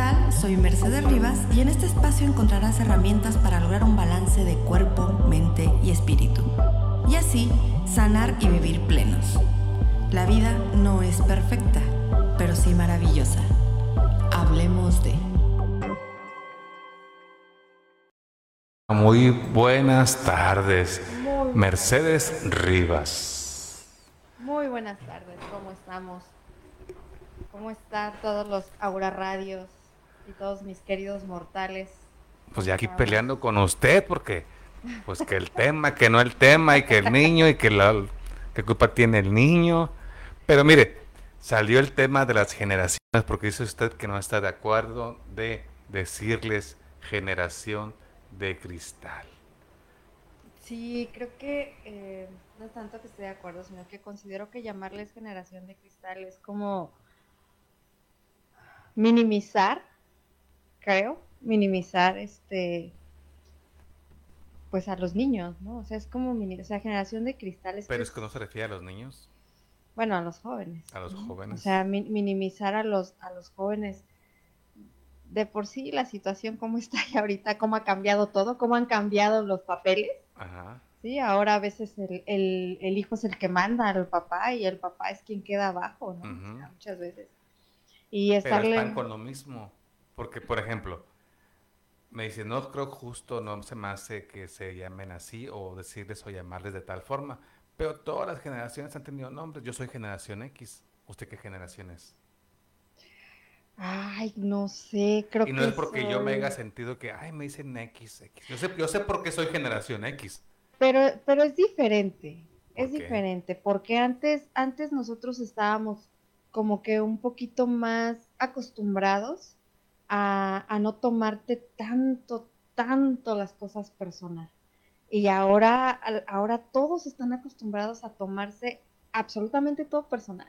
tal? Soy Mercedes Rivas y en este espacio encontrarás herramientas para lograr un balance de cuerpo, mente y espíritu. Y así, sanar y vivir plenos. La vida no es perfecta, pero sí maravillosa. Hablemos de... Muy buenas tardes, Mercedes Rivas. Muy buenas tardes, ¿cómo estamos? ¿Cómo están todos los Aura Radios y todos mis queridos mortales? Pues ya aquí peleando con usted porque pues que el tema, que no el tema y que el niño y que la culpa tiene el niño. Pero mire, salió el tema de las generaciones porque dice usted que no está de acuerdo de decirles generación de cristal. Sí, creo que eh, no es tanto que esté de acuerdo, sino que considero que llamarles generación de cristal es como minimizar, creo, minimizar este pues a los niños, ¿no? O sea, es como o sea, generación de cristales. Pero es que no se refiere a los niños. Bueno, a los jóvenes. A los jóvenes. O sea, minimizar a los a los jóvenes de por sí la situación cómo está y ahorita, cómo ha cambiado todo, cómo han cambiado los papeles. Ajá. Sí, ahora a veces el, el, hijo es el que manda al papá y el papá es quien queda abajo, ¿no? muchas veces. Y estarle... Pero están con lo mismo, porque por ejemplo, me dicen, no creo justo, no se me hace que se llamen así o decirles o llamarles de tal forma, pero todas las generaciones han tenido nombres, yo soy generación X, ¿usted qué generación es? Ay, no sé, creo que. Y no es porque yo me haya sentido que, ay, me dicen X, X. Yo sé, yo sé por qué soy generación X. Pero, pero es diferente, es diferente, porque antes, antes nosotros estábamos como que un poquito más acostumbrados a, a no tomarte tanto, tanto las cosas personal. Y ahora, ahora todos están acostumbrados a tomarse absolutamente todo personal.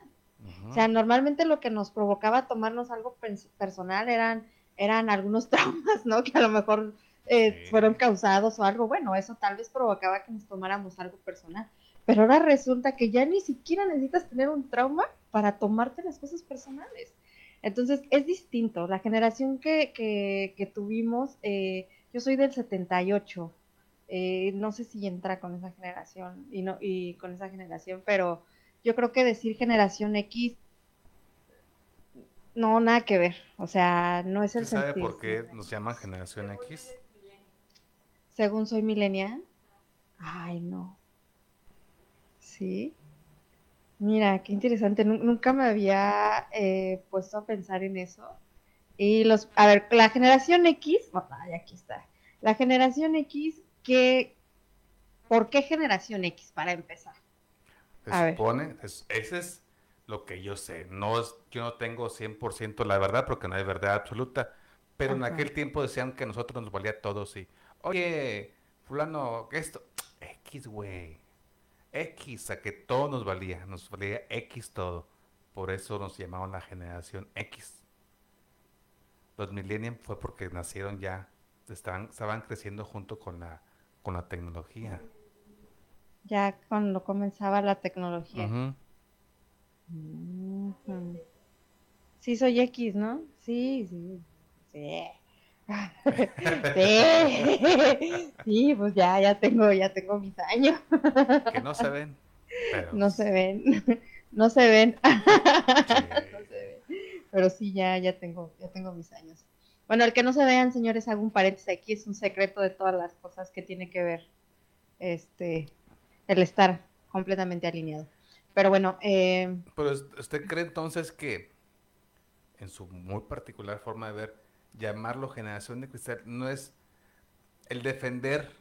O sea, normalmente lo que nos provocaba tomarnos algo personal eran, eran algunos traumas, ¿no? Que a lo mejor eh, fueron causados o algo. Bueno, eso tal vez provocaba que nos tomáramos algo personal. Pero ahora resulta que ya ni siquiera necesitas tener un trauma para tomarte las cosas personales. Entonces, es distinto. La generación que, que, tuvimos, eh, yo soy del 78. Eh, no sé si entra con esa generación y, no, y con esa generación, pero yo creo que decir generación X no, nada que ver. O sea, no es el ¿Sabe por qué nos llaman generación X? Según soy millennial. Ay, no. Sí. Mira, qué interesante. Nunca me había eh, puesto a pensar en eso. Y los, a ver, la generación X, ay, aquí está. La generación X, ¿qué, ¿por qué generación X para empezar? Se supone, ese es lo que yo sé. No es, yo no tengo 100% la verdad porque no hay verdad absoluta. Pero en aquel tiempo decían que a nosotros nos valía todo, sí. Oye, fulano, esto, X, güey. X, a que todo nos valía, nos valía X todo. Por eso nos llamaban la generación X. Los millennials fue porque nacieron ya, estaban, estaban creciendo junto con la, con la tecnología ya cuando comenzaba la tecnología. Sí, soy X, ¿no? Sí, sí, sí. sí. sí, pues ya, ya tengo, ya tengo mis años. que no se ven. No se ven, no se ven. no se ven. Pero sí, ya, ya tengo, ya tengo mis años. Bueno, el que no se vean, señores, hago un paréntesis aquí, es un secreto de todas las cosas que tiene que ver este el estar completamente alineado. Pero bueno. Eh, Pero usted cree entonces que, en su muy particular forma de ver, llamarlo generación de cristal no es el defender,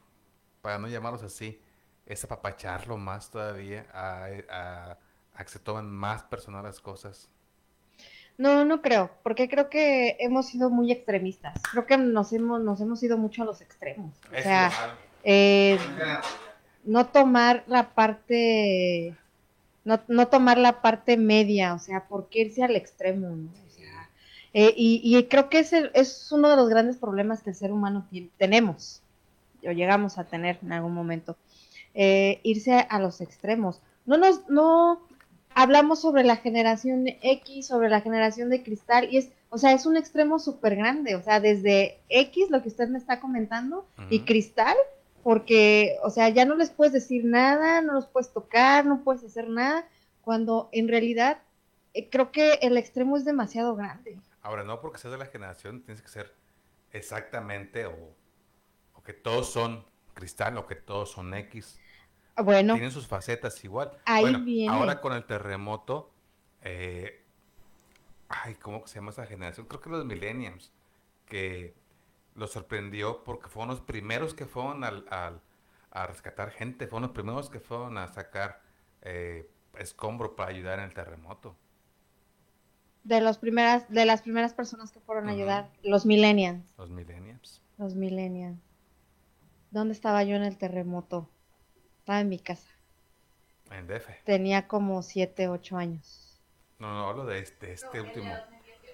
para no llamarlos así, es apapacharlo más todavía, a, a, que se toman más personal las cosas. No, no creo, porque creo que hemos sido muy extremistas. Creo que nos hemos, nos hemos ido mucho a los extremos. O sea, eh, no tomar la parte, no, no, tomar la parte media, o sea, ¿por qué irse al extremo? ¿no? Eh, y, y, creo que ese es uno de los grandes problemas que el ser humano tiene, tenemos, o llegamos a tener en algún momento, eh, irse a, los extremos. No nos, no hablamos sobre la generación X, sobre la generación de cristal, y es O sea, es un extremo súper grande. O sea, desde X, lo que usted me está comentando, y Cristal, porque, o sea, ya no les puedes decir nada, no los puedes tocar, no puedes hacer nada, cuando en realidad eh, creo que el extremo es demasiado grande. Ahora, no porque seas de la generación, tienes que ser exactamente o, que todos son cristal o que todos son X. Ah, bueno. Tienen sus facetas igual. Ahí bueno, Ahora con el terremoto, eh, ay, ¿cómo se llama esa generación? Creo que los millennials, que los sorprendió porque fueron los primeros que fueron al, a rescatar gente, fueron los primeros que fueron a sacar eh, escombro para ayudar en el terremoto. De los primeras, de las primeras personas que fueron a ayudar, los millennials. Los millennials. Los millennials. ¿Dónde estaba yo en el terremoto? Estaba en mi casa. En DF. Tenía como 7, 8 años. No, no, hablo de este, este último.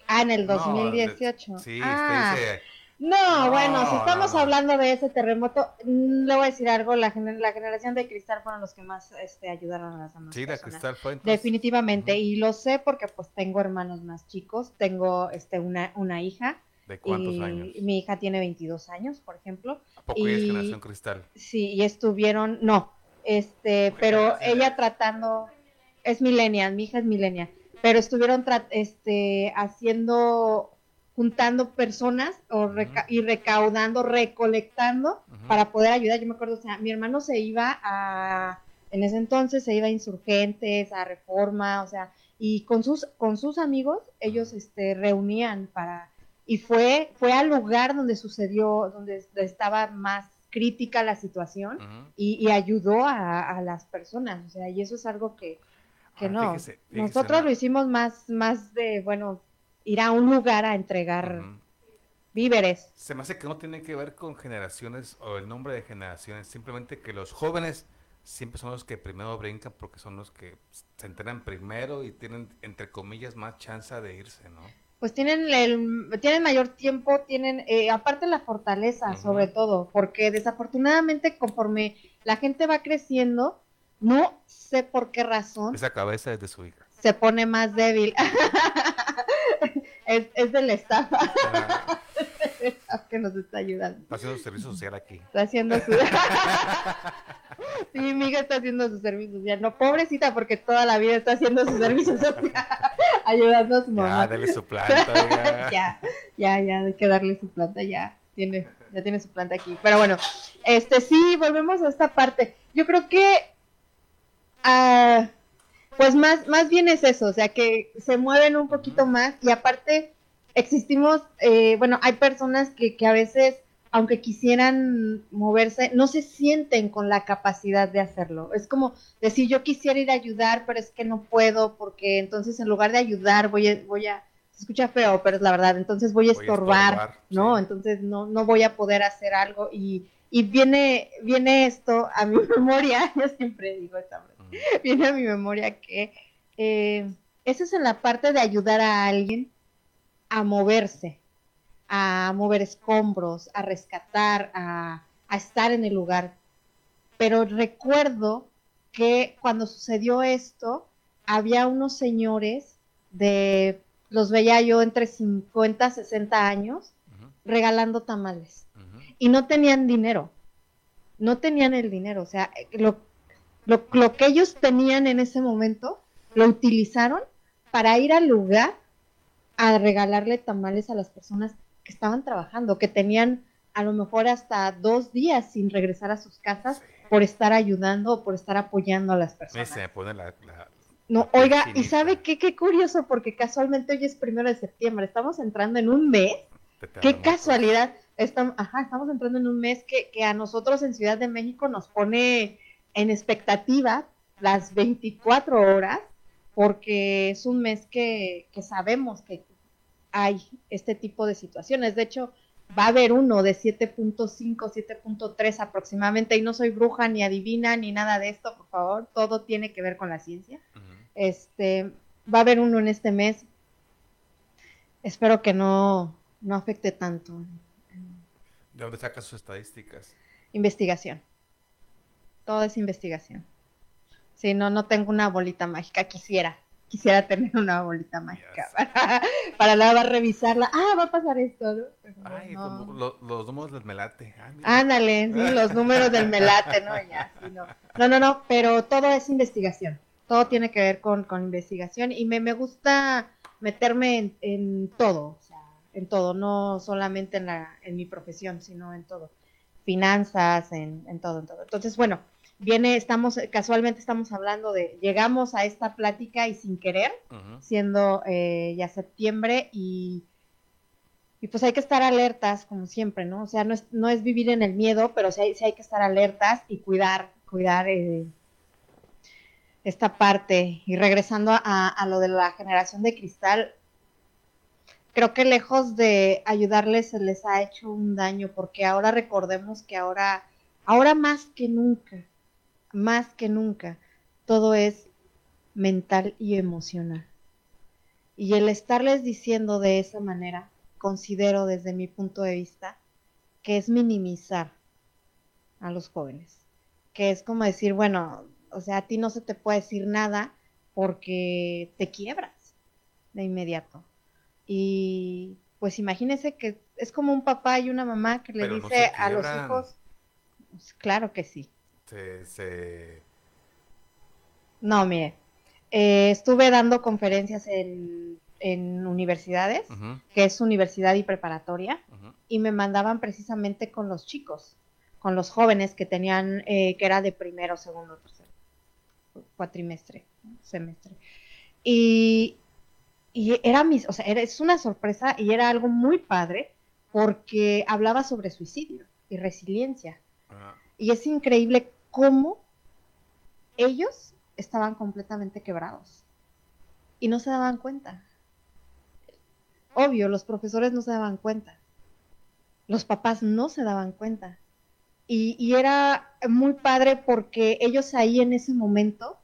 Ah, en el 2018. sí, ah. este no, bueno, si estamos hablando de ese terremoto, mm, le voy a decir algo, la, la generación de cristal fueron los que más este, ayudaron a las demás Sí, la cristal fue Definitivamente, y lo sé porque pues tengo hermanos más chicos, tengo este una, una hija. ¿De cuántos años? Mi hija tiene 22 años, por ejemplo. ¿A poco es generación cristal? Sí, y estuvieron, no, este, pero ella tratando, es millennial, mi hija es millennial, pero estuvieron este, haciendo juntando personas o y recaudando, recolectando para poder ayudar. Yo me acuerdo, o sea, mi hermano se iba a, en ese entonces se iba a insurgentes, a reforma, o sea, y con sus, con sus amigos, ellos este, reunían para, y fue, fue al lugar donde sucedió, donde estaba más crítica la situación y, ayudó a, las personas, o sea, y eso es algo que, que no. Nosotros lo hicimos más, más de, bueno, ir a un lugar a entregar víveres. Se me hace que no tiene que ver con generaciones o el nombre de generaciones, simplemente que los jóvenes siempre son los que primero brincan porque son los que se enteran primero y tienen, entre comillas, más chance de irse, ¿no? Pues tienen, el, tienen mayor tiempo, tienen, eh, aparte la fortaleza, sobre todo, porque desafortunadamente conforme la gente va creciendo, no sé por qué razón. Esa cabeza es de su hija. Se pone más débil. es, es del staff. que nos está ayudando. Está haciendo su servicio social aquí. Está haciendo su... sí, mi hija está haciendo su servicio social. No, pobrecita, porque toda la vida está haciendo su servicio social. ayudando a su mamá. Ya, dale su planta. ya, ya, ya, hay que darle su planta, ya. Tiene, ya tiene su planta aquí. Pero bueno, este sí, volvemos a esta parte. Yo creo que... Uh, pues más, más bien es eso, o sea, que se mueven un poquito más y aparte existimos, eh, bueno, hay personas que, que a veces, aunque quisieran moverse, no se sienten con la capacidad de hacerlo. Es como decir, yo quisiera ir a ayudar, pero es que no puedo porque entonces en lugar de ayudar voy a, voy a se escucha feo, pero es la verdad, entonces voy a estorbar, ¿no? Entonces no, no voy a poder hacer algo y, y viene, viene esto a mi memoria, yo siempre digo esta viene a mi memoria que eh, eso es en la parte de ayudar a alguien a moverse, a mover escombros, a rescatar, a, estar en el lugar. Pero recuerdo que cuando sucedió esto, había unos señores de, los veía yo entre 50, 60 años, regalando tamales. Y no tenían dinero. No tenían el dinero. O sea, lo, lo, lo que ellos tenían en ese momento, lo utilizaron para ir al lugar a regalarle tamales a las personas que estaban trabajando, que tenían a lo mejor hasta dos días sin regresar a sus casas por estar ayudando o por estar apoyando a las personas. no, oiga, y sabe qué, qué curioso, porque casualmente hoy es primero de septiembre, estamos entrando en un mes, qué casualidad, estamos, ajá, estamos entrando en un mes que, que a nosotros en Ciudad de México nos pone en expectativa las 24 horas porque es un mes que, sabemos que hay este tipo de situaciones. De hecho, va a haber uno de 7.5, 7.3 aproximadamente, y no soy bruja ni adivina ni nada de esto, por favor, todo tiene que ver con la ciencia. Este, va a haber uno en este mes. Espero que no, no afecte tanto. ¿De dónde sacas sus estadísticas? Investigación todo es investigación. Si no, no tengo una bolita mágica, quisiera, quisiera tener una bolita mágica para, para nada revisarla. Ah, va a pasar esto, ¿no? Ay, los, números del melate. Ándale, sí, los números del melate, ¿no? Ya, sí, no. no, no, no, pero todo es investigación. Todo tiene que ver con, con investigación y me, me gusta meterme en, en todo, o sea, en todo, no solamente en, la, en mi profesión, sino en todo. Finanzas, en, en todo, en todo. Entonces, bueno, viene, estamos, casualmente estamos hablando de, llegamos a esta plática y sin querer, siendo eh, ya septiembre y, y pues hay que estar alertas como siempre, ¿no? O sea, no es, no es vivir en el miedo, pero sí hay, hay que estar alertas y cuidar, cuidar eh, esta parte. Y regresando a, a lo de la generación de cristal, creo que lejos de ayudarles se les ha hecho un daño, porque ahora recordemos que ahora, ahora más que nunca, más que nunca, todo es mental y emocional. Y el estarles diciendo de esa manera, considero desde mi punto de vista, que es minimizar a los jóvenes. Que es como decir, bueno, o sea, a ti no se te puede decir nada porque te quiebras de inmediato. Y pues imagínense que es como un papá y una mamá que le dice a los hijos, pues, claro que sí, no, mire, eh, estuve dando conferencias en, universidades, que es universidad y preparatoria, y me mandaban precisamente con los chicos, con los jóvenes que tenían, eh, que era de primero, segundo, tercero, cuatrimestre, semestre. Y, y era mis, o sea, era, es una sorpresa y era algo muy padre porque hablaba sobre suicidio y resiliencia. Y es increíble cómo ellos estaban completamente quebrados y no se daban cuenta. Obvio, los profesores no se daban cuenta, los papás no se daban cuenta. Y, era muy padre porque ellos ahí en ese momento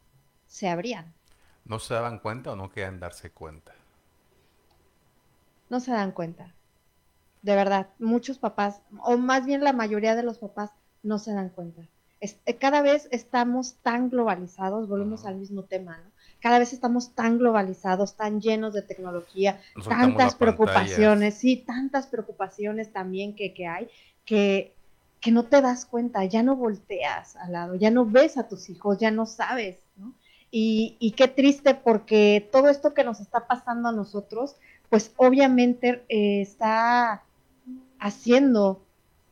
se abrían. ¿No se daban cuenta o no querían darse cuenta? No se dan cuenta. De verdad, muchos papás, o más bien la mayoría de los papás, no se dan cuenta. Eh, cada vez estamos tan globalizados, volvemos al mismo tema, ¿no? Cada vez estamos tan globalizados, tan llenos de tecnología, tantas preocupaciones, sí, tantas preocupaciones también que, que hay, que, que no te das cuenta, ya no volteas al lado, ya no ves a tus hijos, ya no sabes, ¿no? Y, y qué triste porque todo esto que nos está pasando a nosotros, pues obviamente eh, está haciendo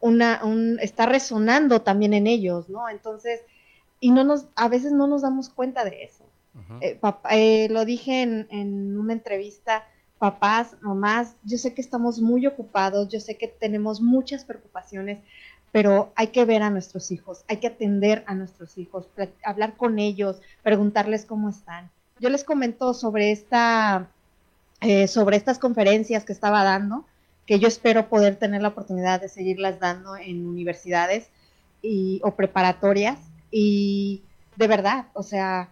una, un, está resonando también en ellos, ¿no? Entonces, y no nos, a veces no nos damos cuenta de eso. Eh, eh, lo dije en, en, una entrevista, papás, mamás, yo sé que estamos muy ocupados, yo sé que tenemos muchas preocupaciones, pero hay que ver a nuestros hijos, hay que atender a nuestros hijos, hablar con ellos, preguntarles cómo están. Yo les comento sobre esta, eh, sobre estas conferencias que estaba dando que yo espero poder tener la oportunidad de seguirlas dando en universidades y, o preparatorias. Y de verdad, o sea,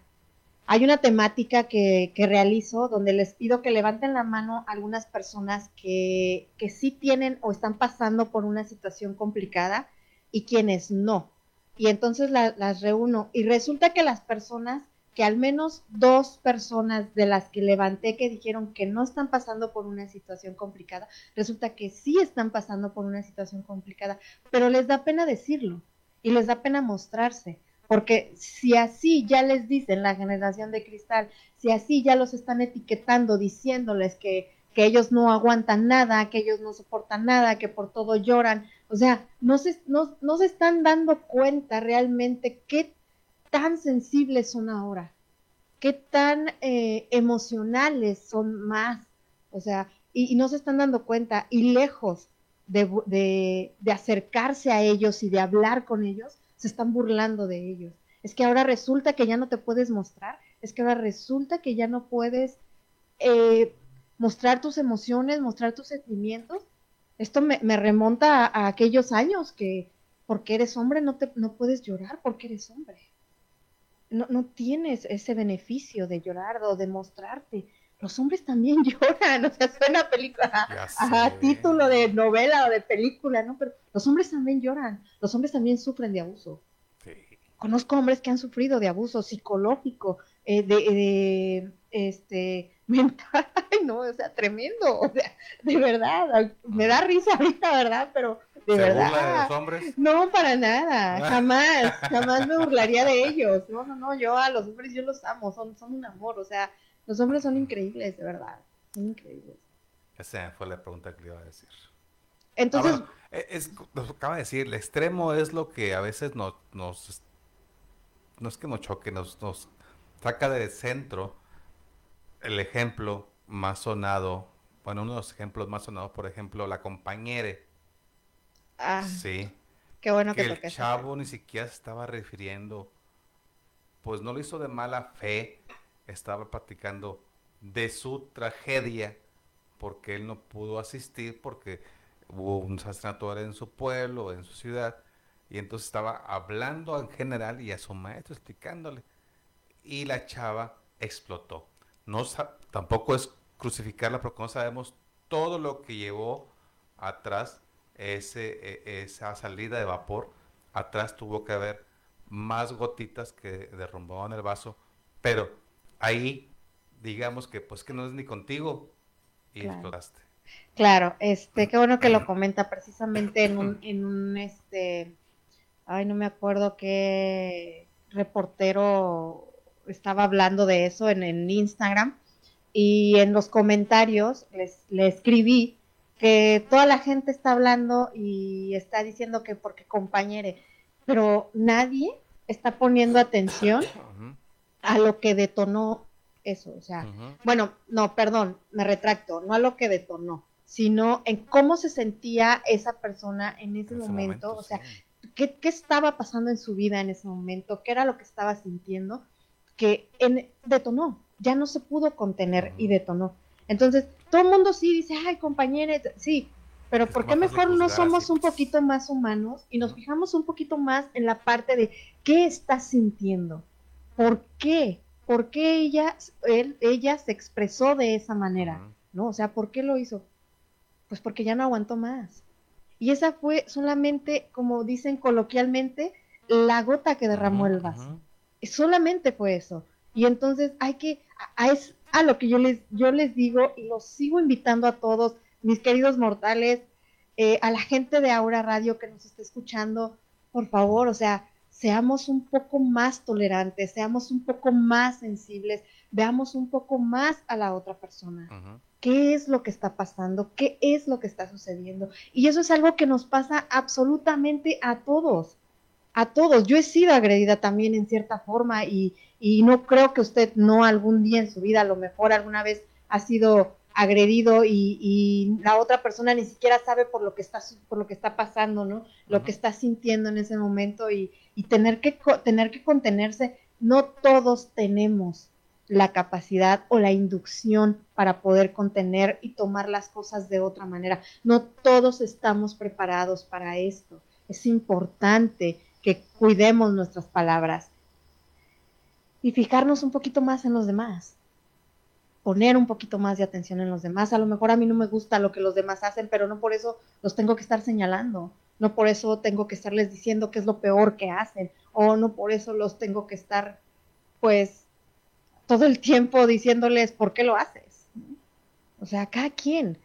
hay una temática que, que, realizo donde les pido que levanten la mano algunas personas que, que sí tienen o están pasando por una situación complicada y quienes no. Y entonces las reúno. Y resulta que las personas que al menos dos personas de las que levanté que dijeron que no están pasando por una situación complicada, resulta que sí están pasando por una situación complicada, pero les da pena decirlo y les da pena mostrarse, porque si así ya les dicen la generación de cristal, si así ya los están etiquetando diciéndoles que, que ellos no aguantan nada, que ellos no soportan nada, que por todo lloran, o sea, no se, no, no se están dando cuenta realmente qué tan sensibles son ahora, qué tan eh, emocionales son más, o sea, y, no se están dando cuenta, y lejos de, de, acercarse a ellos y de hablar con ellos, se están burlando de ellos. Es que ahora resulta que ya no te puedes mostrar, es que ahora resulta que ya no puedes eh, mostrar tus emociones, mostrar tus sentimientos. Esto me, remonta a, a, aquellos años que porque eres hombre no, te, no puedes llorar porque eres hombre no, no tienes ese beneficio de llorar o de mostrarte. Los hombres también lloran, o sea, suena película, a, título de novela o de película, ¿no? Pero los hombres también lloran, los hombres también sufren de abuso. Conozco hombres que han sufrido de abuso psicológico, eh, de, este, mental, ay no, o sea, tremendo, o sea, de verdad, me da risa ahorita, ¿verdad? Pero de verdad. de los hombres? No, para nada, jamás, jamás me burlaría de ellos. No, no, no, yo a los hombres yo los amo, son, son un amor, o sea, los hombres son increíbles, de verdad, son increíbles. Esa fue la pregunta que le iba a decir. Entonces, ah, e, es, acaba de decir, el extremo es lo que a veces nos, nos no es que nos choque, nos, nos saca de centro el ejemplo más sonado, bueno, uno de los ejemplos más sonados, por ejemplo, la compañere. Ah, sí. Qué bueno que, el chavo ni siquiera se estaba refiriendo, pues no lo hizo de mala fe, estaba platicando de su tragedia, porque él no pudo asistir, porque hubo un asesinato en su pueblo, en su ciudad, y entonces estaba hablando en general y a su maestro explicándole. Y la chava explotó. No, tampoco es crucificarla porque no sabemos todo lo que llevó atrás ese, e, esa salida de vapor. Atrás tuvo que haber más gotitas que derrumbaban el vaso. Pero ahí, digamos que pues que no es ni contigo y explotaste. Claro, este, qué bueno que lo comenta precisamente en un, en un este ay, no me acuerdo qué reportero estaba hablando de eso en, el Instagram y en los comentarios les, le escribí que toda la gente está hablando y está diciendo que porque compañere, pero nadie está poniendo atención a lo que detonó eso, o sea, bueno, no, perdón, me retracto, no a lo que detonó, sino en cómo se sentía esa persona en ese, momento, o sea, qué, estaba pasando en su vida en ese momento, qué era lo que estaba sintiendo, que en, detonó, ya no se pudo contener y detonó. Entonces, todo el mundo sí dice, ay, compañeros, sí, pero ¿por qué mejor no somos un poquito más humanos y nos fijamos un poquito más en la parte de qué está sintiendo? ¿Por qué? ¿Por qué ella, él, ella se expresó de esa manera? ¿No? O sea, ¿por qué lo hizo? Pues porque ya no aguantó más. Y esa fue solamente, como dicen coloquialmente, la gota que derramó el vaso. Solamente fue eso. Y entonces hay que, a, es a lo que yo les, yo les digo y los sigo invitando a todos, mis queridos mortales, eh, a la gente de Aura Radio que nos está escuchando, por favor, o sea, seamos un poco más tolerantes, seamos un poco más sensibles, veamos un poco más a la otra persona. Qué es lo que está pasando, qué es lo que está sucediendo. Y eso es algo que nos pasa absolutamente a todos, a todos. Yo he sido agredida también en cierta forma y, no creo que usted no algún día en su vida, a lo mejor alguna vez ha sido agredido y, la otra persona ni siquiera sabe por lo que está por lo que está pasando, ¿no? Lo que está sintiendo en ese momento y, y tener que tener que contenerse. No todos tenemos la capacidad o la inducción para poder contener y tomar las cosas de otra manera. No todos estamos preparados para esto. Es importante que cuidemos nuestras palabras y fijarnos un poquito más en los demás. Poner un poquito más de atención en los demás. A lo mejor a mí no me gusta lo que los demás hacen, pero no por eso los tengo que estar señalando. No por eso tengo que estarles diciendo que es lo peor que hacen. O no por eso los tengo que estar, pues, todo el tiempo diciéndoles por qué lo haces. O sea, cada quien.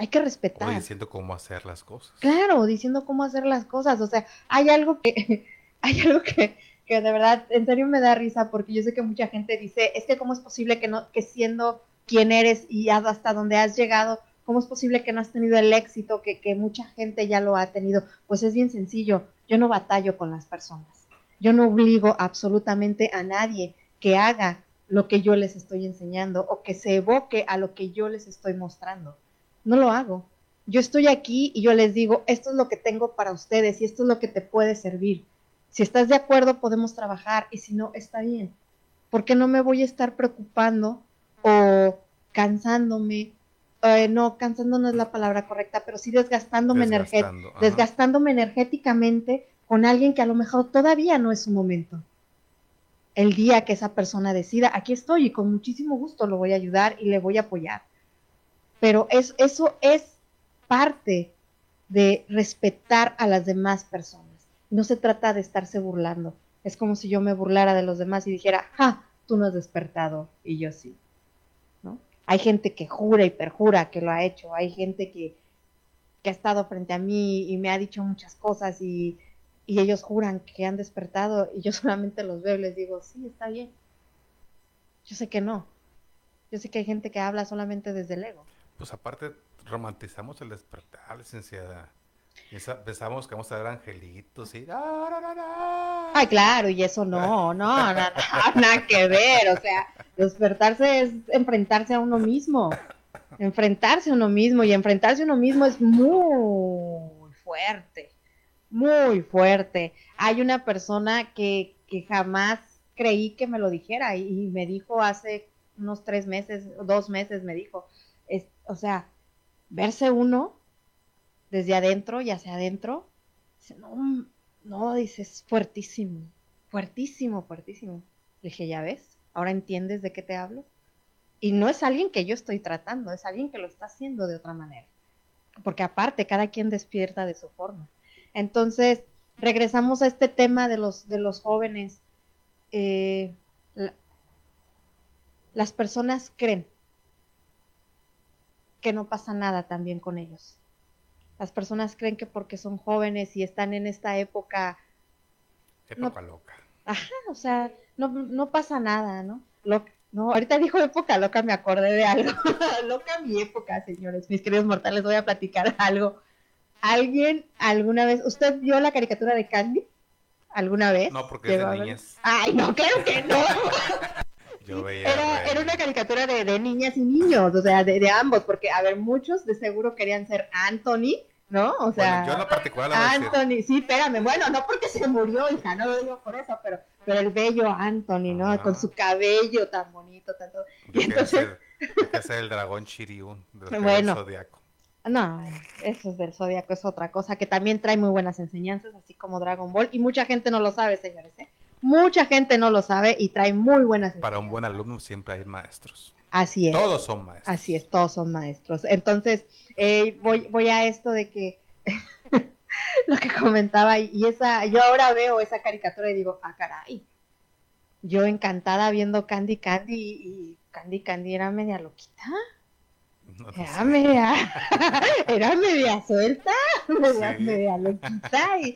Hay que respetar. O diciendo cómo hacer las cosas. Claro, diciendo cómo hacer las cosas. O sea, hay algo que, hay algo que, que de verdad, en serio me da risa porque yo sé que mucha gente dice, es que cómo es posible que no, que siendo quien eres y hasta donde has llegado, cómo es posible que no has tenido el éxito que, que mucha gente ya lo ha tenido. Pues es bien sencillo. Yo no batallo con las personas. Yo no obligo absolutamente a nadie que haga lo que yo les estoy enseñando o que se evoque a lo que yo les estoy mostrando. No lo hago. Yo estoy aquí y yo les digo, esto es lo que tengo para ustedes y esto es lo que te puede servir. Si estás de acuerdo, podemos trabajar y si no, está bien. Porque no me voy a estar preocupando o cansándome. Eh, no, cansando no es la palabra correcta, pero sí desgastándome, desgastándome energéticamente con alguien que a lo mejor todavía no es su momento el día que esa persona decida, aquí estoy y con muchísimo gusto lo voy a ayudar y le voy a apoyar. Pero es, eso es parte de respetar a las demás personas. No se trata de estarse burlando. Es como si yo me burlara de los demás y dijera, ja, tú no has despertado y yo sí. ¿no? Hay gente que jura y perjura que lo ha hecho, hay gente que, que ha estado frente a mí y me ha dicho muchas cosas y, y ellos juran que han despertado y yo solamente los veo y les digo, sí, está bien. Yo sé que no. Yo sé que hay gente que habla solamente desde el ego. Pues aparte, romantizamos el despertar, licenciada. Pensamos que vamos a ver angelitos y... Ay, claro, y eso no, no, nada que ver. O sea, despertarse es enfrentarse a uno mismo. Enfrentarse a uno mismo y enfrentarse a uno mismo es muy fuerte, muy fuerte. Hay una persona que, que jamás creí que me lo dijera y, me dijo hace unos tres meses, dos meses me dijo, es, o sea, verse uno desde adentro y hacia adentro, no, no, dices, fuertísimo, fuertísimo, fuertísimo. Le dije, ya ves, ahora entiendes de qué te hablo. Y no es alguien que yo estoy tratando, es alguien que lo está haciendo de otra manera. Porque aparte, cada quien despierta de su forma. Entonces, regresamos a este tema de los, de los jóvenes. Eh, las personas creen que no pasa nada también con ellos. Las personas creen que porque son jóvenes y están en esta época... Época loca. Ajá, o sea, no, no pasa nada, ¿no? Lo, no, ahorita dijo época loca, me acordé de algo. loca mi época, señores, mis queridos mortales, voy a platicar algo. ¿Alguien alguna vez, usted vio la caricatura de Candy? ¿Alguna vez? No, porque es de niñas. Ay, no, claro que no. Yo veía era, era, una caricatura de, de, niñas y niños, o sea, de, de, ambos, porque, a ver, muchos de seguro querían ser Anthony ¿no? O sea, yo en lo particular Anthony, sí, espérame, bueno, no porque se murió, hija, no lo digo por eso, pero, pero el bello Anthony, ¿no? Con su cabello tan bonito, tanto. y entonces ser, el dragón Shiriun del bueno, Zodíaco. No, eso es del Zodíaco, es otra cosa que también trae muy buenas enseñanzas, así como Dragon Ball, y mucha gente no lo sabe, señores, ¿eh? Mucha gente no lo sabe y trae muy buenas. Para un buen alumno siempre hay maestros. Así es. Todos son maestros. Así es, todos son maestros. Entonces, eh, voy, voy a esto de que lo que comentaba y esa, yo ahora veo esa caricatura y digo, ah, caray. Yo encantada viendo Candy Candy y Candy Candy era media loquita. era, media, era media suelta, media, media loquita y,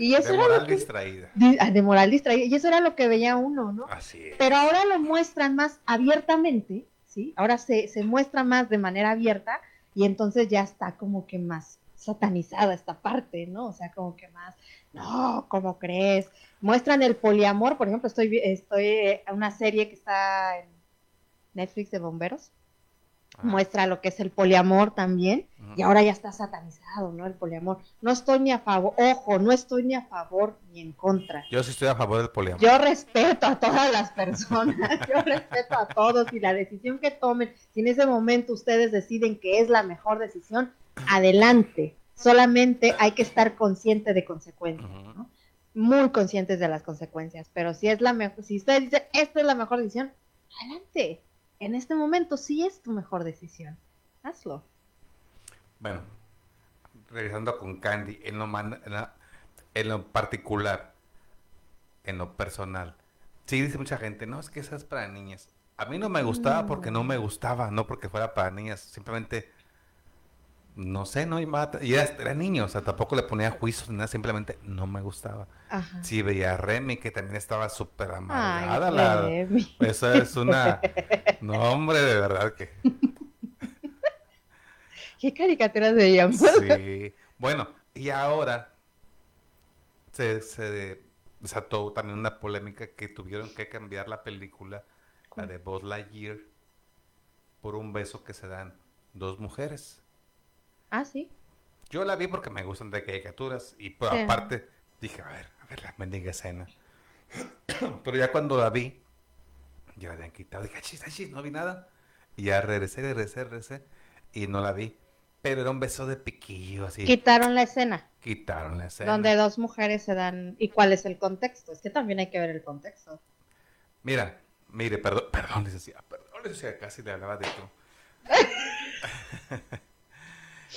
y eso de era moral lo que, distraída. Ah, de moral distraída. Y eso era lo que veía uno, ¿no? Así es. Pero ahora lo muestran más abiertamente, ¿sí? Ahora se, se muestra más de manera abierta y entonces ya está como que más satanizada esta parte, ¿no? O sea, como que más, no, ¿cómo crees? Muestran el poliamor, por ejemplo, estoy, estoy en una serie que está en Netflix de bomberos, muestra lo que es el poliamor también, y ahora ya está satanizado, ¿no? El poliamor. No estoy ni a favor, ojo, no estoy ni a favor ni en contra. Yo sí estoy a favor del poliamor. Yo respeto a todas las personas, yo respeto a todos y la decisión que tomen, si en ese momento ustedes deciden que es la mejor decisión, adelante. Solamente hay que estar consciente de consecuencias, ¿no? Muy conscientes de las consecuencias, pero si es la mejor, si usted dice, esta es la mejor decisión, adelante en este momento sí es tu mejor decisión. Hazlo. Bueno, regresando con Candy, en lo, en lo particular, en lo personal, sí dice mucha gente, no, es que esa es para niñas. A mí no me gustaba porque no me gustaba, no porque fuera para niñas, simplemente no sé, no, y era, era, niño, o sea, tampoco le ponía juicios nada, simplemente no me gustaba. Ajá. Sí, veía a Remy, que también estaba súper amargada. la, esa es una... No, hombre, de verdad que... ¿Qué caricaturas veíamos? Sí. Bueno, y ahora se, se desató también una polémica que tuvieron que cambiar la película, la de Buzz Lightyear, por un beso que se dan dos mujeres. Ah, sí. Yo la vi porque me gustan de caricaturas y por aparte dije, a ver, a ver la mendiga escena. Pero ya cuando la vi, ya la habían quitado. Dije, chis, chis, no vi nada. Y ya regresé, regresé, regresé y no la vi. Pero era un beso de piquillo así. Quitaron la escena. Quitaron la escena. Donde dos mujeres se dan. ¿Y cuál es el contexto? Es que también hay que ver el contexto. Mira, mire, perdón, perdón, decía, perdón, decía, casi le hablaba de tú.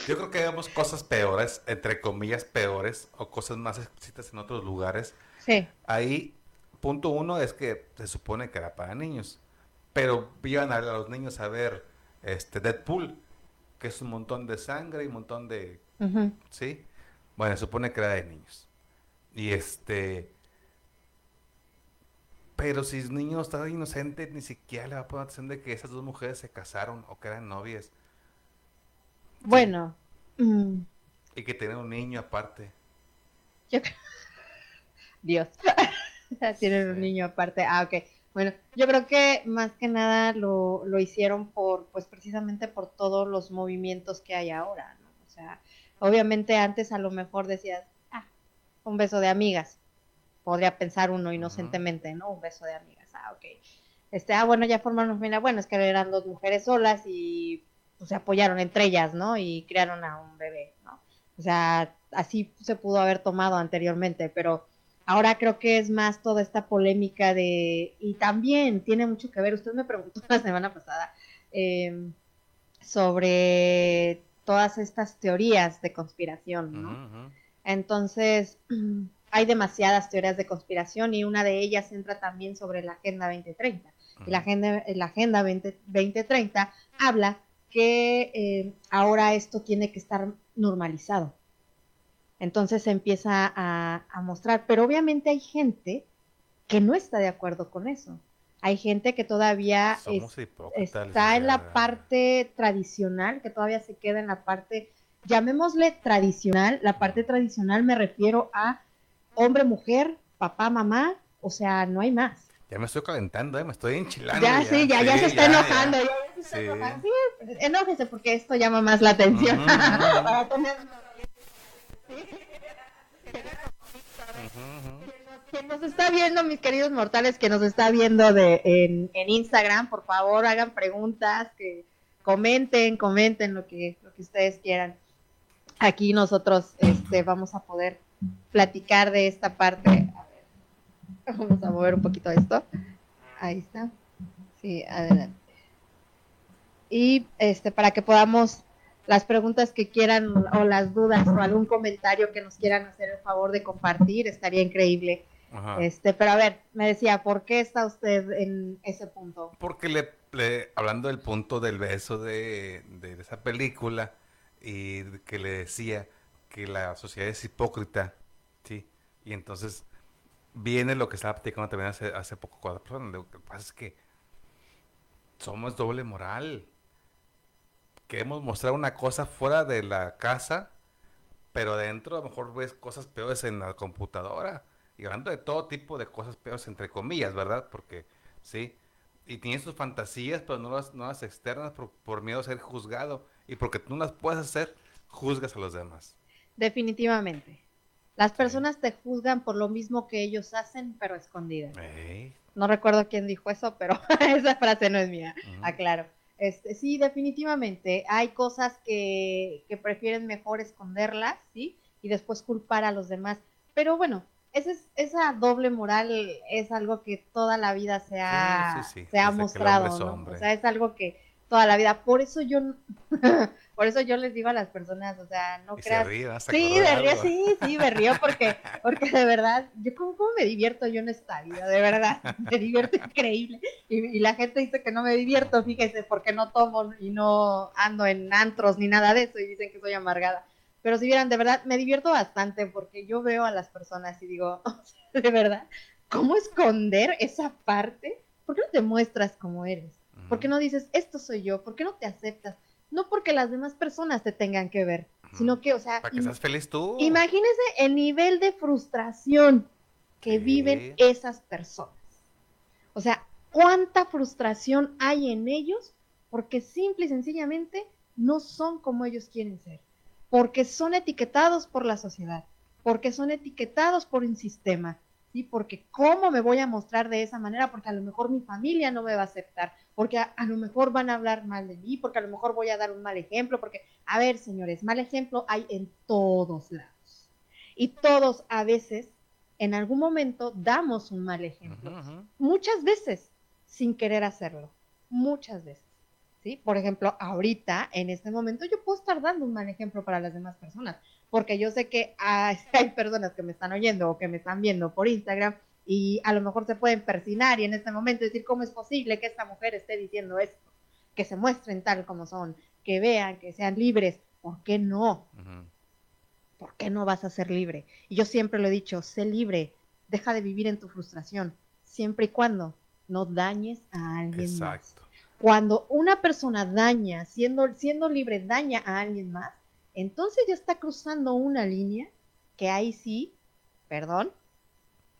Yo creo que vemos cosas peores, entre comillas peores, o cosas más exquisitas en otros lugares. Sí. Ahí punto uno es que se supone que era para niños, pero iban a, los niños a ver este Deadpool, que es un montón de sangre y un montón de... ¿Sí? Bueno, se supone que era de niños. Y este... Pero si el niño está inocente, ni siquiera le va a poner atención de que esas dos mujeres se casaron o que eran novias. Bueno. Mm. Y que tienen un niño aparte. Dios. tienen un niño aparte. Ah, ok. Bueno, yo creo que más que nada lo, lo hicieron por, pues precisamente por todos los movimientos que hay ahora, ¿no? O sea, obviamente antes a lo mejor decías, ah, un beso de amigas. Podría pensar uno inocentemente, ¿no? Un beso de amigas. Ah, ok. Este, ah, bueno, ya formaron familia. Bueno, es que eran dos mujeres solas y pues, se apoyaron entre ellas, ¿no? Y crearon a un bebé, ¿no? O sea, así se pudo haber tomado anteriormente, pero ahora creo que es más toda esta polémica de, y también tiene mucho que ver, usted me preguntó la semana pasada em, sobre todas estas teorías de conspiración, ¿no? Entonces, hay demasiadas teorías de conspiración y una de ellas entra también sobre la Agenda 2030. Y la Agenda, la agenda 2030 habla que eh, ahora esto tiene que estar normalizado. Entonces se empieza a, mostrar, pero obviamente hay gente que no está de acuerdo con eso. Hay gente que todavía está en la parte tradicional, que todavía se queda en la parte, llamémosle tradicional, la parte tradicional me refiero a hombre, mujer, papá, mamá, o sea, no hay más. Ya me estoy calentando, ¿eh? me estoy enchilando. Ya, sí, ya, ya se está enojando. Ya. Sí, enójese porque esto llama más la atención. Para tener quien nos está viendo, mis queridos mortales, que nos está viendo de, en, Instagram, por favor hagan preguntas, que comenten, comenten lo que, lo que ustedes quieran. Aquí nosotros este, vamos a poder platicar de esta parte. A ver, vamos a mover un poquito esto. Ahí está. Sí, adelante. Y este, para que podamos las preguntas que quieran o las dudas o algún comentario que nos quieran hacer el favor de compartir, estaría increíble. Este, pero a ver, me decía, ¿por qué está usted en ese punto? Porque le, hablando del punto del beso de, de, esa película y que le decía que la sociedad es hipócrita, sí, y entonces viene lo que estaba platicando también hace, hace poco con personas. Lo que pasa es que somos doble moral queremos mostrar una cosa fuera de la casa, pero dentro a lo mejor ves cosas peores en la computadora. Y hablando de todo tipo de cosas peores, entre comillas, ¿verdad? Porque, sí. Y tienes tus fantasías, pero no las, no las externas por, por miedo a ser juzgado. Y porque tú no las puedes hacer, juzgas a los demás. Definitivamente. Las personas te juzgan por lo mismo que ellos hacen, pero escondidas. No recuerdo quién dijo eso, pero esa frase no es mía, aclaro. Este, sí, definitivamente. Hay cosas que, que prefieren mejor esconderlas, ¿sí? Y después culpar a los demás. Pero bueno, ese esa doble moral es algo que toda la vida se ha, Se ha mostrado, ¿no? O sea, es algo que toda la vida. Por eso yo, por eso yo les digo a las personas, o sea, no creas. sí, me río, sí, sí, me río porque, porque de verdad, yo como, me divierto yo en esta vida, de verdad, me divierto increíble. Y, la gente dice que no me divierto, fíjese, porque no tomo y no ando en antros ni nada de eso y dicen que soy amargada. Pero si vieran, de verdad, me divierto bastante porque yo veo a las personas y digo, de verdad, ¿cómo esconder esa parte? ¿Por qué no te muestras como eres? ¿Por qué no dices, esto soy yo? ¿Por qué no te aceptas? No porque las demás personas te tengan que ver, sino que, o sea... Para que seas feliz tú. Imagínese el nivel de frustración que viven esas personas. O sea, cuánta frustración hay en ellos porque simple y sencillamente no son como ellos quieren ser, porque son etiquetados por la sociedad, porque son etiquetados por un sistema, ¿sí? Porque ¿cómo me voy a mostrar de esa manera? Porque a lo mejor mi familia no me va a aceptar, porque a, lo mejor van a hablar mal de mí, porque a lo mejor voy a dar un mal ejemplo, porque, a ver, señores, mal ejemplo hay en todos lados. Y todos a veces, en algún momento, damos un mal ejemplo. Muchas veces, sin querer hacerlo. Muchas veces. ¿Sí? Por ejemplo, ahorita, en este momento, yo puedo estar dando un mal ejemplo para las demás personas, porque yo sé que hay, hay personas que me están oyendo o que me están viendo por Instagram y a lo mejor se pueden persinar y en este momento decir cómo es posible que esta mujer esté diciendo esto, que se muestren tal como son, que vean, que sean libres, ¿por qué no? ¿Por qué no vas a ser libre? Y yo siempre lo he dicho, sé libre, deja de vivir en tu frustración, siempre y cuando no dañes a alguien Exacto. más. Cuando una persona daña, siendo, siendo libre, daña a alguien más, entonces ya está cruzando una línea que ahí sí, perdón,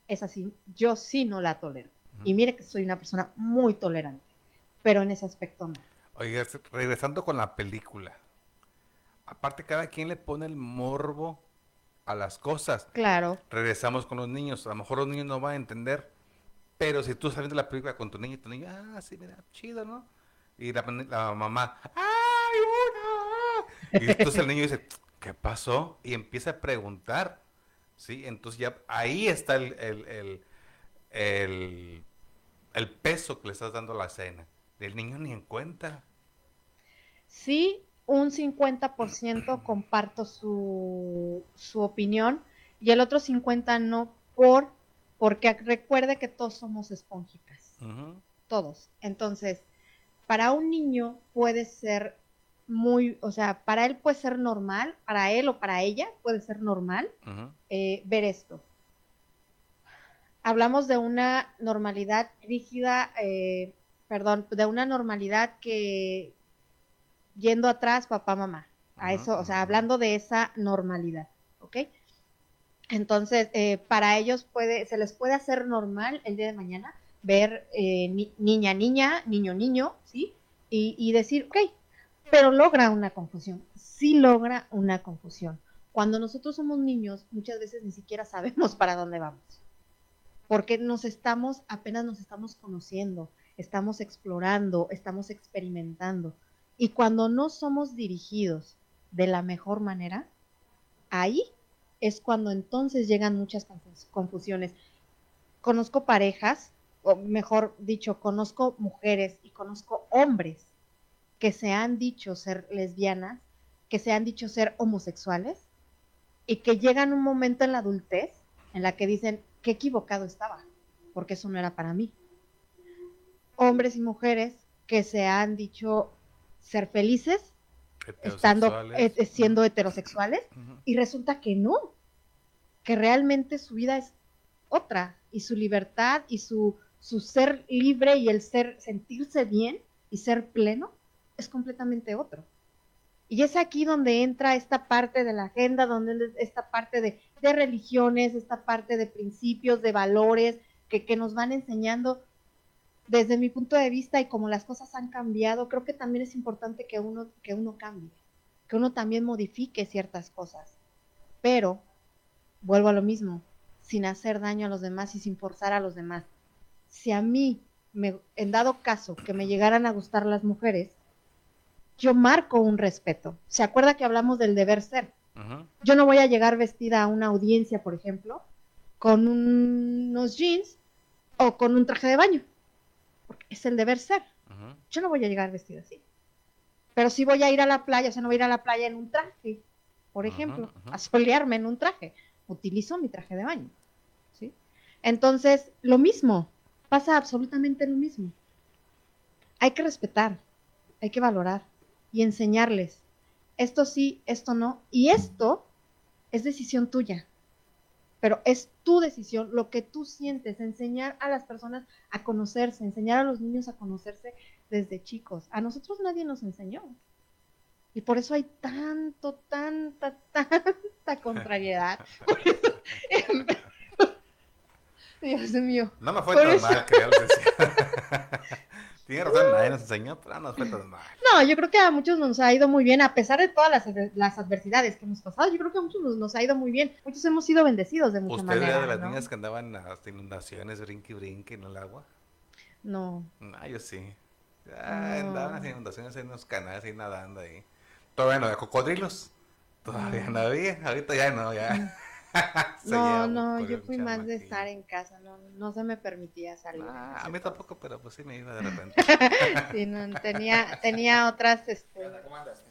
es así, yo sí no la tolero. Y mire que soy una persona muy tolerante, pero en ese aspecto no. Oiga, regresando con la película, aparte cada quien le pone el morbo a las cosas. Claro. Regresamos con los niños, a lo mejor los niños no van a entender, pero si tú sales de la película con tu niño y tu niño, ah, sí, mira, chido, ¿no? Y la, mamá, ¡ay, una! Y entonces el niño dice, ¿qué pasó? Y empieza a preguntar, ¿sí? Entonces ya ahí está el, el, el, el peso que le estás dando a la escena. El niño ni en cuenta. Sí, un 50% comparto su, su opinión y el otro 50% no por porque recuerde que todos somos esponjitas. Todos. Entonces, para un niño puede ser muy, o sea, para él puede ser normal, para él o para ella puede ser normal eh, ver esto. Hablamos de una normalidad rígida, eh, perdón, de una normalidad que yendo atrás, papá, mamá. A eso, o sea, hablando de esa normalidad, ¿ok? Entonces, eh, para ellos puede, se les puede hacer normal el día de mañana ver niña, niña, niño, niño, ¿sí? Y, y, decir, ok, pero logra una confusión, sí logra una confusión. Cuando nosotros somos niños, muchas veces ni siquiera sabemos para dónde vamos, porque nos estamos, apenas nos estamos conociendo, estamos explorando, estamos experimentando. Y cuando no somos dirigidos de la mejor manera, ahí es cuando entonces llegan muchas confusiones. Conozco parejas, o mejor dicho, conozco mujeres y conozco hombres que se han dicho ser lesbianas, que se han dicho ser homosexuales y que llegan un momento en la adultez en la que dicen, qué equivocado estaba, porque eso no era para mí hombres y mujeres que se han dicho ser felices estando eh, eh, siendo heterosexuales y resulta que no, que realmente su vida es otra y su libertad y su, su ser libre y el ser sentirse bien y ser pleno es completamente otro. Y es aquí donde entra esta parte de la agenda, donde esta parte de, religiones, esta parte de principios, de valores que, que nos van enseñando desde mi punto de vista y como las cosas han cambiado, creo que también es importante que uno, que uno cambie, que uno también modifique ciertas cosas. Pero, vuelvo a lo mismo, sin hacer daño a los demás y sin forzar a los demás. Si a mí, me, en dado caso que me llegaran a gustar las mujeres, yo marco un respeto. ¿Se acuerda que hablamos del deber ser? Yo no voy a llegar vestida a una audiencia, por ejemplo, con unos jeans o con un traje de baño es el deber ser. Yo no voy a llegar vestido así. Pero si voy a ir a la playa, o sea, no voy a ir a la playa en un traje, por ejemplo, a solearme en un traje. Utilizo mi traje de baño. ¿sí? Entonces, lo mismo, pasa absolutamente lo mismo. Hay que respetar, hay que valorar y enseñarles. Esto sí, esto no. Y esto es decisión tuya pero es tu decisión, lo que tú sientes, enseñar a las personas a conocerse, enseñar a los niños a conocerse desde chicos. A nosotros nadie nos enseñó. Y por eso hay tanto, tanta, tanta contrariedad. Dios mío. No me fue tan mal, que Tiene razón, nadie nos enseñó, pero no fue tan mal. No, yo creo que a muchos nos ha ido muy bien, a pesar de todas las, las adversidades que hemos pasado, yo creo que a muchos nos, ha ido muy bien. Muchos hemos sido bendecidos de mucha ¿Usted manera. ¿Usted era de las niñas que andaban hasta inundaciones, brinque y brinque en el agua? No. No, yo sí. Ah, Andaban en inundaciones en unos canales ahí nadando ahí. Todavía no de cocodrilos. Todavía no había, ahorita ya no, ya. no, no, yo fui más de estar en casa, no, no se me permitía salir. Ah, a mí tampoco, pero pues sí me iba de repente. sí, no, tenía, tenía otras, este,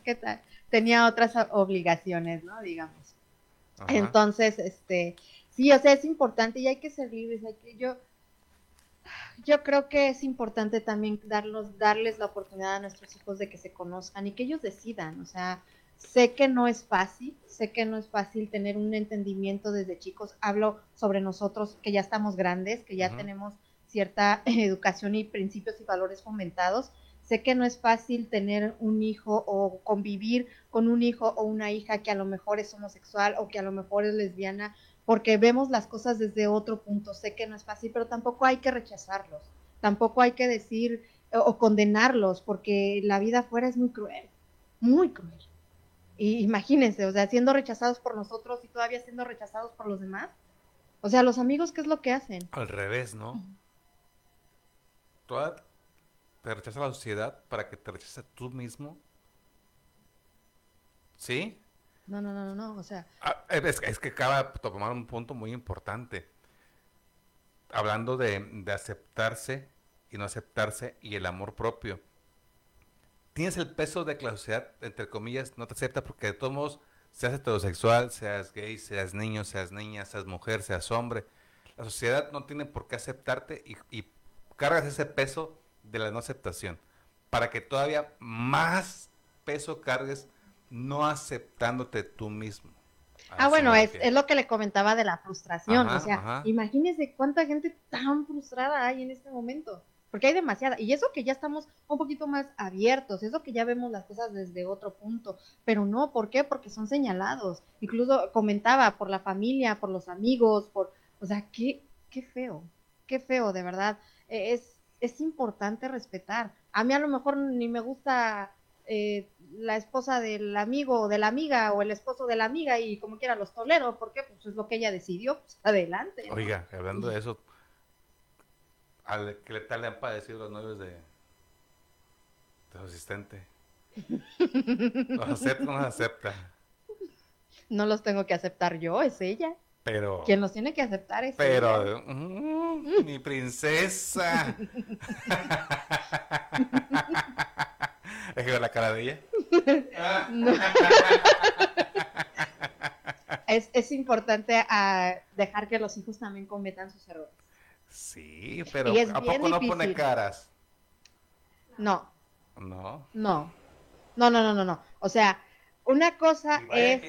¿qué tal? Tenía otras obligaciones, ¿no? Digamos. Entonces, este, Sí, o sea, es importante y hay que ser libres. Hay que, yo, yo creo que es importante también darlos, darles la oportunidad a nuestros hijos de que se conozcan y que ellos decidan. O sea, sé que no es fácil, sé que no es fácil tener un entendimiento desde chicos. Hablo sobre nosotros que ya estamos grandes, que ya tenemos cierta educación y principios y valores fomentados. Sé que no es fácil tener un hijo o convivir con un hijo o una hija que a lo mejor es homosexual o que a lo mejor es lesbiana porque vemos las cosas desde otro punto. Sé que no es fácil, pero tampoco hay que rechazarlos, tampoco hay que decir o condenarlos, porque la vida afuera es muy cruel, muy cruel. Y imagínense, o sea, siendo rechazados por nosotros y todavía siendo rechazados por los demás. O sea, los amigos, ¿qué es lo que hacen? Al revés, ¿no? Toda te rechaza la sociedad para que te rechace tú mismo. ¿Sí? No, no, no, no, o sea. Ah, es, que acaba de tomar un punto muy importante. Hablando de, aceptarse y no aceptarse y el amor propio. Tienes el peso de que la sociedad, entre comillas, no te acepta porque de todos modos, seas heterosexual, seas gay, seas niño, seas niña, seas mujer, seas hombre, la sociedad no tiene por qué aceptarte y, y cargas ese peso de la no aceptación para que todavía más peso cargues no aceptándote tú mismo. Ah, bueno, es, es, lo que le comentaba de la frustración. o sea, imagínese cuánta gente tan frustrada hay en este momento. Porque hay demasiada. Y eso que ya estamos un poquito más abiertos, eso que ya vemos las cosas desde otro punto. Pero no, ¿por qué? Porque son señalados. Incluso comentaba por la familia, por los amigos, por. O sea, qué, qué feo. Qué feo, de verdad. E, es, es importante respetar. A mí a lo mejor ni me gusta eh, la esposa del amigo o de la amiga o el esposo de la amiga y como quiera los tolero, porque pues es lo que ella decidió, pues adelante. Oiga, hablando de eso, ¿qué tal le han padecido los novios de, de su asistente? ¿Los acepta o no los acepta? No los tengo que aceptar yo, es ella. Pero. Quien los tiene que aceptar es. Pero, mm, mi princesa. ¿Es que la cara de ella? es, es, importante uh, dejar que los hijos también cometan sus errores. Sí, pero ¿a poco no pone caras? No. No. No. No, no, no, no, no. O sea, una cosa es.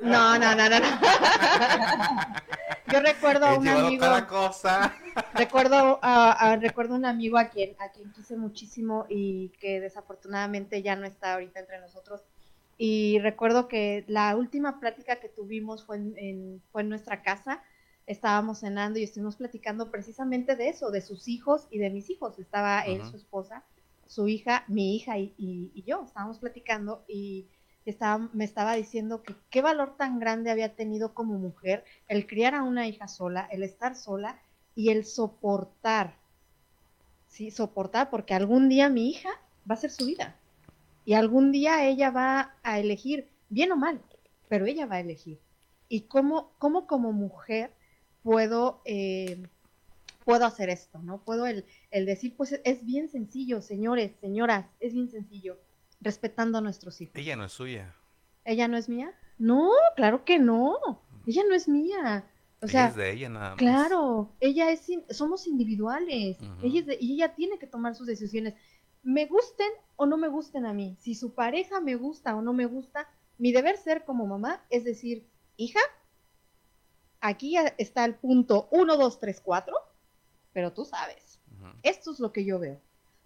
No, no, no, no. Yo recuerdo a un amigo. Cosa. Recuerdo, a, recuerdo un amigo a quien, a quien quise muchísimo y que desafortunadamente ya no está ahorita entre nosotros. Y recuerdo que la última plática que tuvimos fue en, fue en nuestra casa. Estábamos cenando y estuvimos platicando precisamente de eso, de sus hijos y de mis hijos. Estaba él, su esposa, su hija, mi hija y, y yo. Estábamos platicando y estaba, me estaba diciendo que qué valor tan grande había tenido como mujer el criar a una hija sola, el estar sola y el soportar, sí, soportar, porque algún día mi hija va a ser su vida y algún día ella va a elegir, bien o mal, pero ella va a elegir. Y cómo, cómo como mujer puedo, eh, puedo hacer esto, ¿no? Puedo el, el decir, pues es bien sencillo, señores, señoras, es bien sencillo respetando a nuestros hijos. Ella no es suya. ¿Ella no es mía? No, claro que no. Ella no es mía. O sea, es de ella nada más. Claro, ella es, somos individuales. ella y ella tiene que tomar sus decisiones. Me gusten o no me gusten a mí. Si su pareja me gusta o no me gusta, mi deber ser como mamá es decir, hija, aquí está el punto 1, 2, 3, 4, pero tú sabes. Esto es lo que yo veo.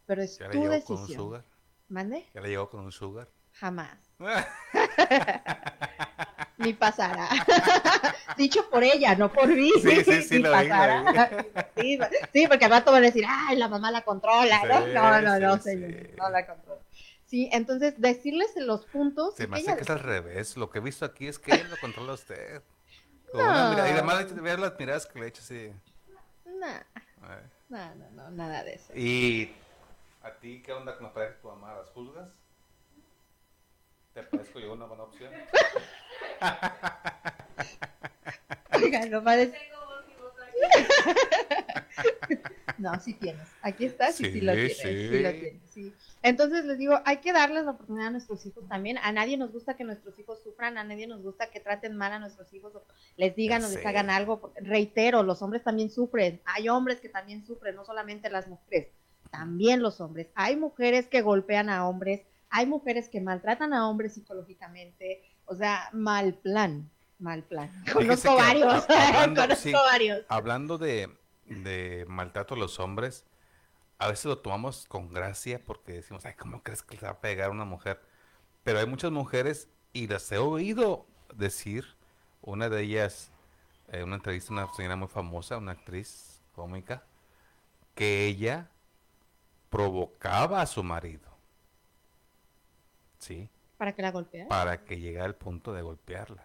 Pero es tu decisión. ¿Mande? ¿Ya le llegó con un sugar? Jamás. Ni pasará. Dicho por ella, no por mí. Sí, sí, sí, lo sí, sí, porque al rato van a decir, ay, la mamá la controla. ¿no? no, no, no, señor, no la controla. Sí, entonces decirles los puntos. Se me hace que es al revés. Lo que he visto aquí es que él lo controla a usted. no. y además ver las miradas que le he hecho así. No, no, no, nada de eso. Y ¿A ti qué onda con la pareja de tu mamá? ¿Las juzgas? ¿Te parezco yo una buena opción? Oiga, no parece. No, sí tienes. Aquí estás y sí, lo tienes. Sí. lo tienes. Entonces les digo, hay que darles la oportunidad a nuestros hijos también. A nadie nos gusta que nuestros hijos sufran, a nadie nos gusta que traten mal a nuestros hijos, o les digan o les hagan algo. Reitero, los hombres también sufren. Hay hombres que también sufren, no solamente las mujeres, también los hombres. Hay mujeres que golpean a hombres, hay mujeres que maltratan a hombres psicológicamente. O sea, mal plan, mal plan. Conozco varios, conozco varios. Hablando de de maltrato a los hombres, a veces lo tomamos con gracia porque decimos, ay, ¿cómo crees que le va a pegar a una mujer? Pero hay muchas mujeres, y las he oído decir, una de ellas, en eh, una entrevista, una señora muy famosa, una actriz cómica, que ella provocaba a su marido. ¿Sí? ¿Para que la golpeara? Para que llegara al punto de golpearla.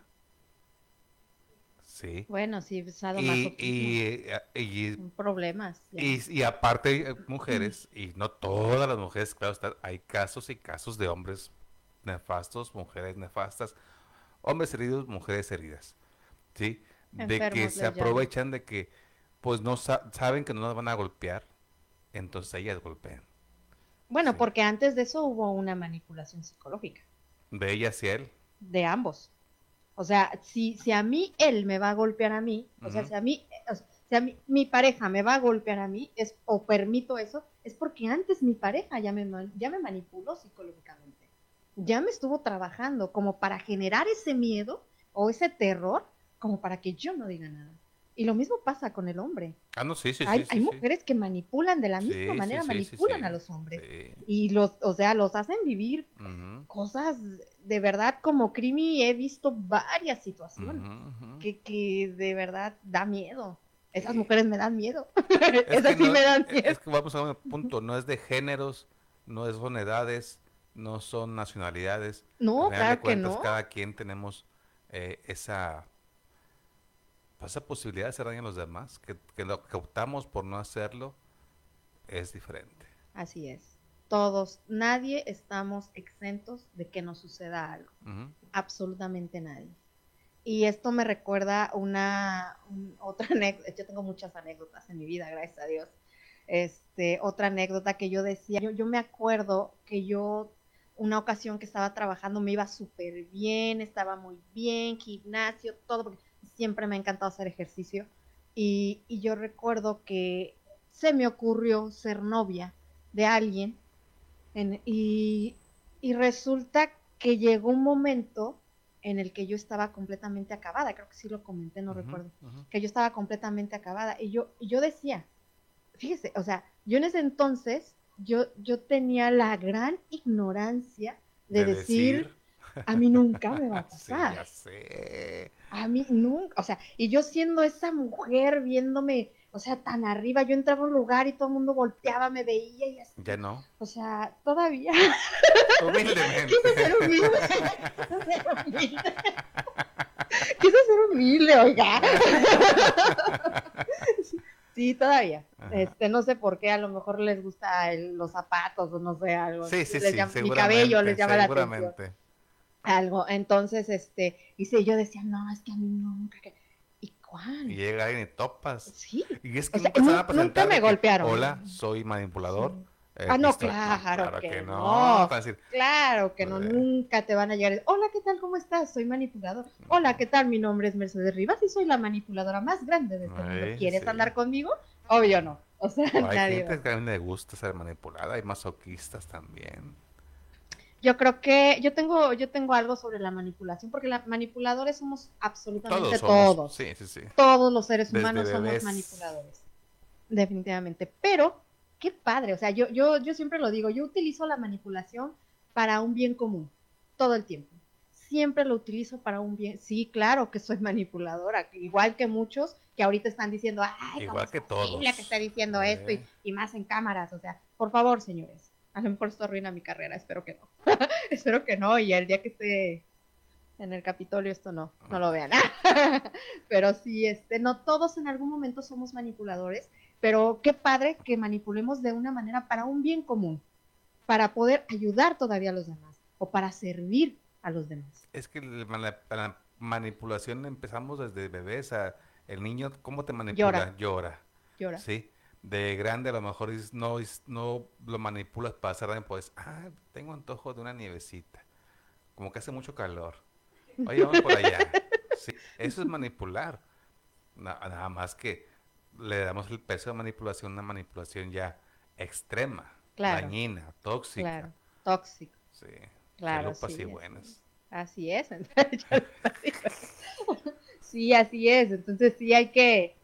Sí. Bueno, sí, y, y, y, problemas. Y, aparte, eh, mujeres, y no todas las mujeres, claro, hay casos y casos de hombres nefastos, mujeres nefastas, hombres heridos, mujeres heridas, ¿sí? de que se aprovechan de que, pues, no saben que no nos van a golpear, entonces ellas golpean. Bueno, porque antes de eso hubo una manipulación psicológica. ¿De ella hacia él? De ambos. O sea, si, si a mí él me va a golpear a mí, o sea, si a mí, si a mí, mi pareja me va a golpear a mí, es, o permito eso, es porque antes mi pareja ya me, ya me manipuló psicológicamente. Ya me estuvo trabajando como para generar ese miedo o ese terror, como para que yo no diga nada. Y lo mismo pasa con el hombre. Ah, no, sí, sí, hay, sí, hay mujeres que manipulan de la misma manera, manipulan a los hombres. Y los, o sea, los hacen vivir cosas de verdad como Crimi. He visto varias situaciones que, que de verdad da miedo. Esas mujeres me dan miedo. Esas sí me dan miedo. Es que vamos a un punto, no es de géneros, no es son edades, no son nacionalidades. No, claro que no. Cada quien tenemos eh, esa esa posibilidad de hacer daño a los demás, que, lo que optamos por no hacerlo es diferente. Así es. Todos, nadie estamos exentos de que nos suceda algo. Absolutamente nadie. Y esto me recuerda una otra anécdota. Yo tengo muchas anécdotas en mi vida, gracias a Dios. Este, otra anécdota que yo decía, yo, yo me acuerdo que yo una ocasión que estaba trabajando me iba súper bien, estaba muy bien, gimnasio, todo, porque siempre me ha encantado hacer ejercicio. Y, yo recuerdo que se me ocurrió ser novia de alguien y, resulta que llegó un momento en el que yo estaba completamente acabada, creo que sí lo comenté, no recuerdo, que yo estaba completamente acabada y yo, y yo decía, fíjese, o sea, yo en ese entonces, yo, yo tenía la gran ignorancia de, decir, a mí nunca me va a pasar. ya sé. A mí nunca, o sea, y yo siendo esa mujer viéndome, o sea, tan arriba, yo entraba a un lugar y todo el mundo volteaba, me veía y así. Ya no. O sea, todavía. Humildemente. Quise ser humilde. Quise ser humilde. Quise ser humilde, oiga. Sí, todavía. Este, no sé por qué, a lo mejor les gusta los zapatos o no sé, algo. Sí, sí, sí, mi cabello les llama la atención algo. Entonces, este, y yo decía, no, es que a mí nunca. ¿Y cuál? Y llega alguien y topas. Sí. Y es que nunca, nunca me golpearon. Hola, soy manipulador. Eh, ah, no, claro, que, no. claro que no, nunca te van a llegar. Hola, ¿qué tal? ¿Cómo estás? Soy manipulador. Hola, ¿qué tal? Mi nombre es Mercedes Rivas y soy la manipuladora más grande de este mundo. ¿Quieres andar conmigo? Obvio no. O sea, hay gente que a mí le gusta ser manipulada, hay masoquistas también. Yo creo que yo tengo, yo tengo algo sobre la manipulación, porque los manipuladores somos absolutamente todos. Todos, los seres humanos somos manipuladores. Definitivamente. Pero, qué padre. O sea, yo, yo, yo siempre lo digo, yo utilizo la manipulación para un bien común, todo el tiempo. Siempre lo utilizo para un bien. Sí, claro que soy manipuladora, igual que muchos que ahorita están diciendo, ay, igual que todos. que está diciendo esto y, y más en cámaras. O sea, por favor, señores a lo mejor esto arruina mi carrera, espero que no. espero que no, y el día que esté en el Capitolio esto no, no lo vean. pero sí, este, no todos en algún momento somos manipuladores, pero qué padre que manipulemos de una manera para un bien común, para poder ayudar todavía a los demás o para servir a los demás. Es que la, manipulación empezamos desde bebés, a el niño, ¿cómo te manipula? Llora. Llora. Sí, de grande a lo mejor no, no lo manipulas para hacer daño, pues, ah, tengo antojo de una nievecita, como que hace mucho calor, oye, vamos por allá. Sí, eso es manipular, nada más que le damos el peso de manipulación, una manipulación ya extrema, dañina, tóxica. Claro, tóxico. Sí, claro. Sí, buenas. Así es. sí, así es. Entonces sí hay que,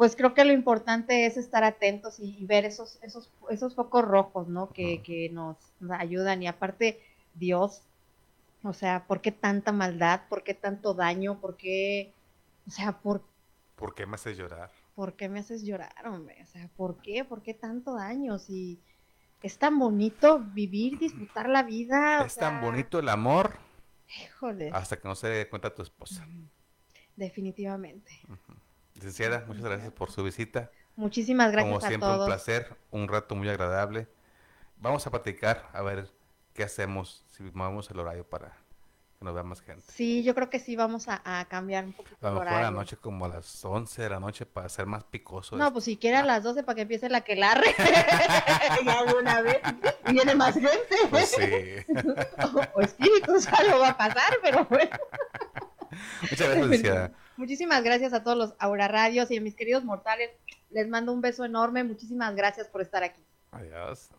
pues creo que lo importante es estar atentos y, ver esos, esos, esos focos rojos, ¿no? Que, que nos, ayudan. Y aparte, Dios, o sea, ¿por qué tanta maldad? ¿Por qué tanto daño? ¿Por qué, o sea, por... ¿Por qué me haces llorar? ¿Por qué me haces llorar, hombre? O sea, ¿por qué? ¿Por qué tanto daño? Si es tan bonito vivir, disfrutar la vida. Es tan bonito el amor. Híjole. Hasta que no se dé cuenta tu esposa. Definitivamente. Licenciada, muchas gracias por su visita. Muchísimas gracias Como siempre, un placer, un rato muy agradable. Vamos a platicar a ver qué hacemos si movemos el horario para que nos vea más gente. Sí, yo creo que sí vamos a, cambiar un poquito a lo mejor a la noche como a las 11 de la noche para ser más picoso. No, pues si quiere a las 12 para que empiece la que larre. ya una vez viene más gente. Pues sí. o, espíritus, algo va a pasar, pero bueno. Muchas gracias, Muchísimas gracias a todos los Aura Radios y a mis queridos mortales. Les mando un beso enorme. Muchísimas gracias por estar aquí. Adiós.